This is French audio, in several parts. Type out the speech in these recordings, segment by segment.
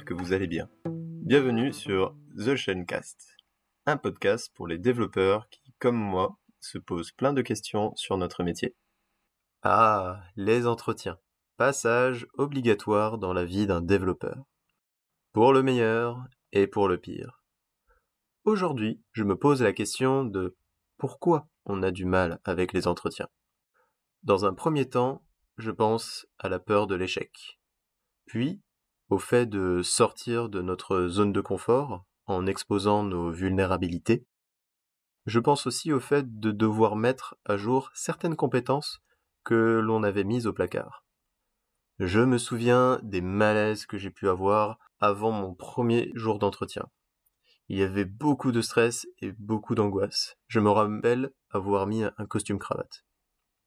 que vous allez bien. Bienvenue sur The Shenecast, un podcast pour les développeurs qui, comme moi, se posent plein de questions sur notre métier. Ah, les entretiens. Passage obligatoire dans la vie d'un développeur. Pour le meilleur et pour le pire. Aujourd'hui, je me pose la question de pourquoi on a du mal avec les entretiens. Dans un premier temps, je pense à la peur de l'échec. Puis, au fait de sortir de notre zone de confort en exposant nos vulnérabilités. Je pense aussi au fait de devoir mettre à jour certaines compétences que l'on avait mises au placard. Je me souviens des malaises que j'ai pu avoir avant mon premier jour d'entretien. Il y avait beaucoup de stress et beaucoup d'angoisse. Je me rappelle avoir mis un costume cravate.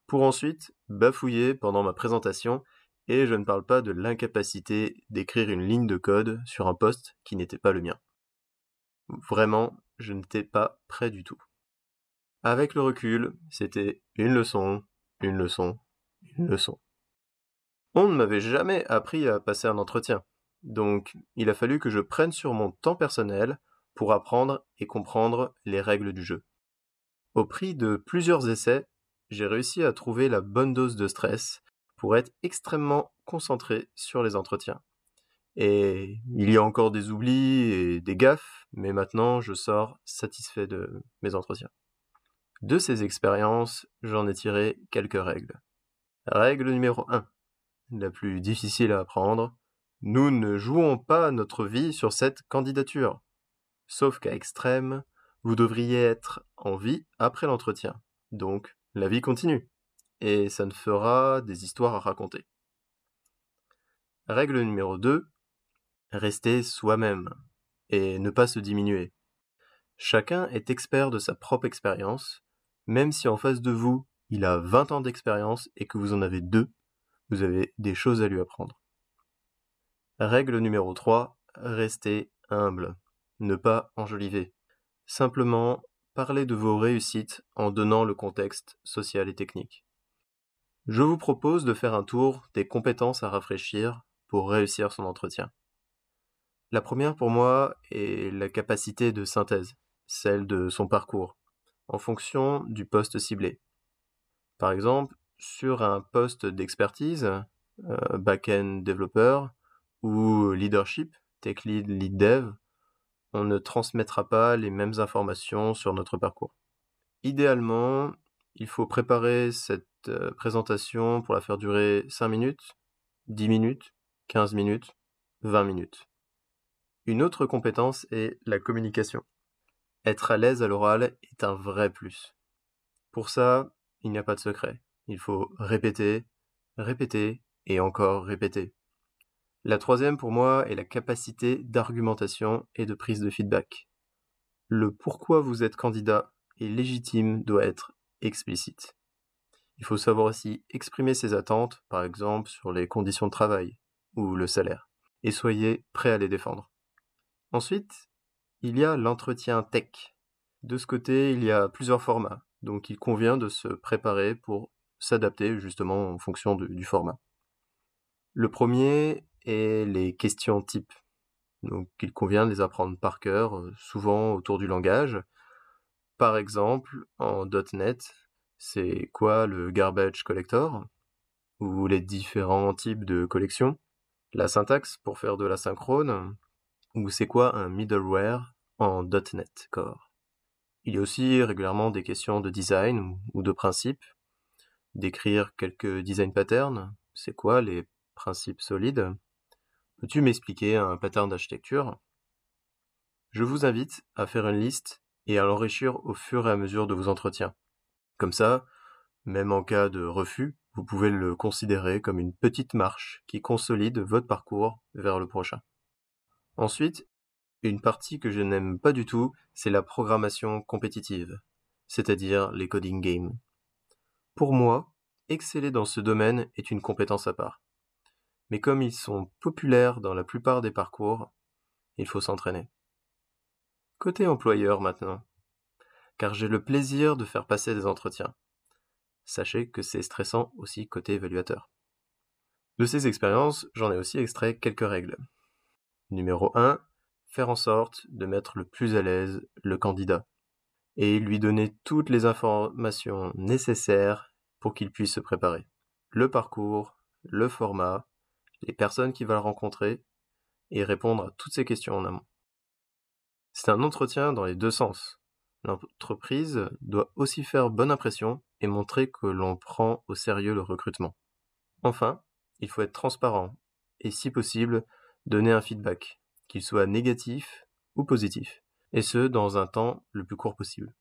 Pour ensuite bafouiller pendant ma présentation et je ne parle pas de l'incapacité d'écrire une ligne de code sur un poste qui n'était pas le mien. Vraiment, je n'étais pas prêt du tout. Avec le recul, c'était une leçon, une leçon, une leçon. On ne m'avait jamais appris à passer un entretien, donc il a fallu que je prenne sur mon temps personnel pour apprendre et comprendre les règles du jeu. Au prix de plusieurs essais, j'ai réussi à trouver la bonne dose de stress pour être extrêmement concentré sur les entretiens. Et il y a encore des oublis et des gaffes, mais maintenant je sors satisfait de mes entretiens. De ces expériences, j'en ai tiré quelques règles. Règle numéro 1, la plus difficile à apprendre, nous ne jouons pas notre vie sur cette candidature. Sauf qu'à extrême, vous devriez être en vie après l'entretien. Donc, la vie continue et ça ne fera des histoires à raconter. Règle numéro 2. Rester soi-même et ne pas se diminuer. Chacun est expert de sa propre expérience, même si en face de vous, il a 20 ans d'expérience et que vous en avez deux, vous avez des choses à lui apprendre. Règle numéro 3. Restez humble. Ne pas enjoliver. Simplement, parlez de vos réussites en donnant le contexte social et technique. Je vous propose de faire un tour des compétences à rafraîchir pour réussir son entretien. La première pour moi est la capacité de synthèse, celle de son parcours, en fonction du poste ciblé. Par exemple, sur un poste d'expertise, euh, back-end développeur ou leadership, tech lead, lead dev, on ne transmettra pas les mêmes informations sur notre parcours. Idéalement, il faut préparer cette euh, présentation pour la faire durer 5 minutes, 10 minutes, 15 minutes, 20 minutes. Une autre compétence est la communication. Être à l'aise à l'oral est un vrai plus. Pour ça, il n'y a pas de secret. Il faut répéter, répéter et encore répéter. La troisième pour moi est la capacité d'argumentation et de prise de feedback. Le pourquoi vous êtes candidat et légitime doit être explicite. Il faut savoir aussi exprimer ses attentes, par exemple sur les conditions de travail ou le salaire, et soyez prêt à les défendre. Ensuite, il y a l'entretien tech. De ce côté, il y a plusieurs formats, donc il convient de se préparer pour s'adapter justement en fonction du format. Le premier est les questions types. Donc il convient de les apprendre par cœur, euh, souvent autour du langage. Par exemple, en .NET, c'est quoi le garbage collector? Ou les différents types de collections, la syntaxe pour faire de la synchrone, ou c'est quoi un middleware en .NET Core? Il y a aussi régulièrement des questions de design ou de principe, d'écrire quelques design patterns, c'est quoi les principes solides? Peux-tu m'expliquer un pattern d'architecture? Je vous invite à faire une liste et à l'enrichir au fur et à mesure de vos entretiens. Comme ça, même en cas de refus, vous pouvez le considérer comme une petite marche qui consolide votre parcours vers le prochain. Ensuite, une partie que je n'aime pas du tout, c'est la programmation compétitive, c'est-à-dire les coding games. Pour moi, exceller dans ce domaine est une compétence à part. Mais comme ils sont populaires dans la plupart des parcours, il faut s'entraîner. Côté employeur maintenant car j'ai le plaisir de faire passer des entretiens. Sachez que c'est stressant aussi côté évaluateur. De ces expériences, j'en ai aussi extrait quelques règles. Numéro 1, faire en sorte de mettre le plus à l'aise le candidat et lui donner toutes les informations nécessaires pour qu'il puisse se préparer. Le parcours, le format, les personnes qu'il va rencontrer et répondre à toutes ces questions en amont. C'est un entretien dans les deux sens. L'entreprise doit aussi faire bonne impression et montrer que l'on prend au sérieux le recrutement. Enfin, il faut être transparent et si possible, donner un feedback, qu'il soit négatif ou positif, et ce dans un temps le plus court possible.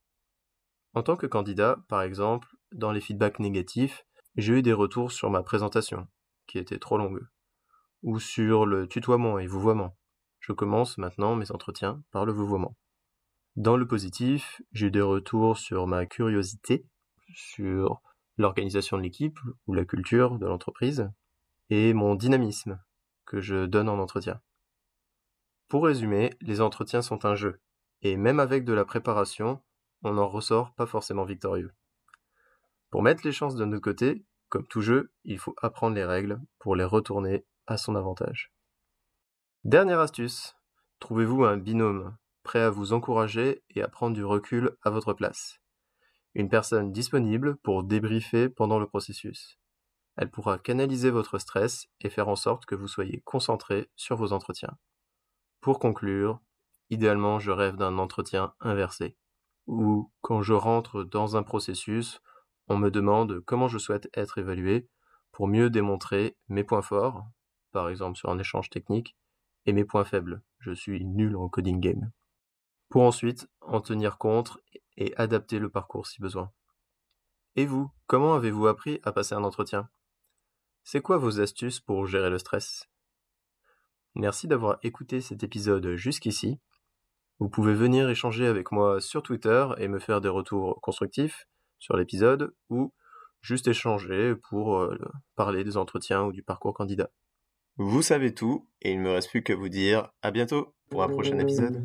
En tant que candidat, par exemple, dans les feedbacks négatifs, j'ai eu des retours sur ma présentation, qui était trop longue, ou sur le tutoiement et vouvoiement. Je commence maintenant mes entretiens par le vouvoiement. Dans le positif, j'ai eu des retours sur ma curiosité, sur l'organisation de l'équipe ou la culture de l'entreprise, et mon dynamisme que je donne en entretien. Pour résumer, les entretiens sont un jeu, et même avec de la préparation, on n'en ressort pas forcément victorieux. Pour mettre les chances de notre côté, comme tout jeu, il faut apprendre les règles pour les retourner à son avantage. Dernière astuce, trouvez-vous un binôme prêt à vous encourager et à prendre du recul à votre place. Une personne disponible pour débriefer pendant le processus. Elle pourra canaliser votre stress et faire en sorte que vous soyez concentré sur vos entretiens. Pour conclure, idéalement je rêve d'un entretien inversé ou quand je rentre dans un processus, on me demande comment je souhaite être évalué pour mieux démontrer mes points forts, par exemple sur un échange technique, et mes points faibles, je suis nul en coding game, pour ensuite en tenir compte et adapter le parcours si besoin. Et vous, comment avez-vous appris à passer un entretien? C'est quoi vos astuces pour gérer le stress? Merci d'avoir écouté cet épisode jusqu'ici. Vous pouvez venir échanger avec moi sur Twitter et me faire des retours constructifs sur l'épisode ou juste échanger pour euh, parler des entretiens ou du parcours candidat. Vous savez tout et il ne me reste plus qu'à vous dire à bientôt pour un prochain épisode.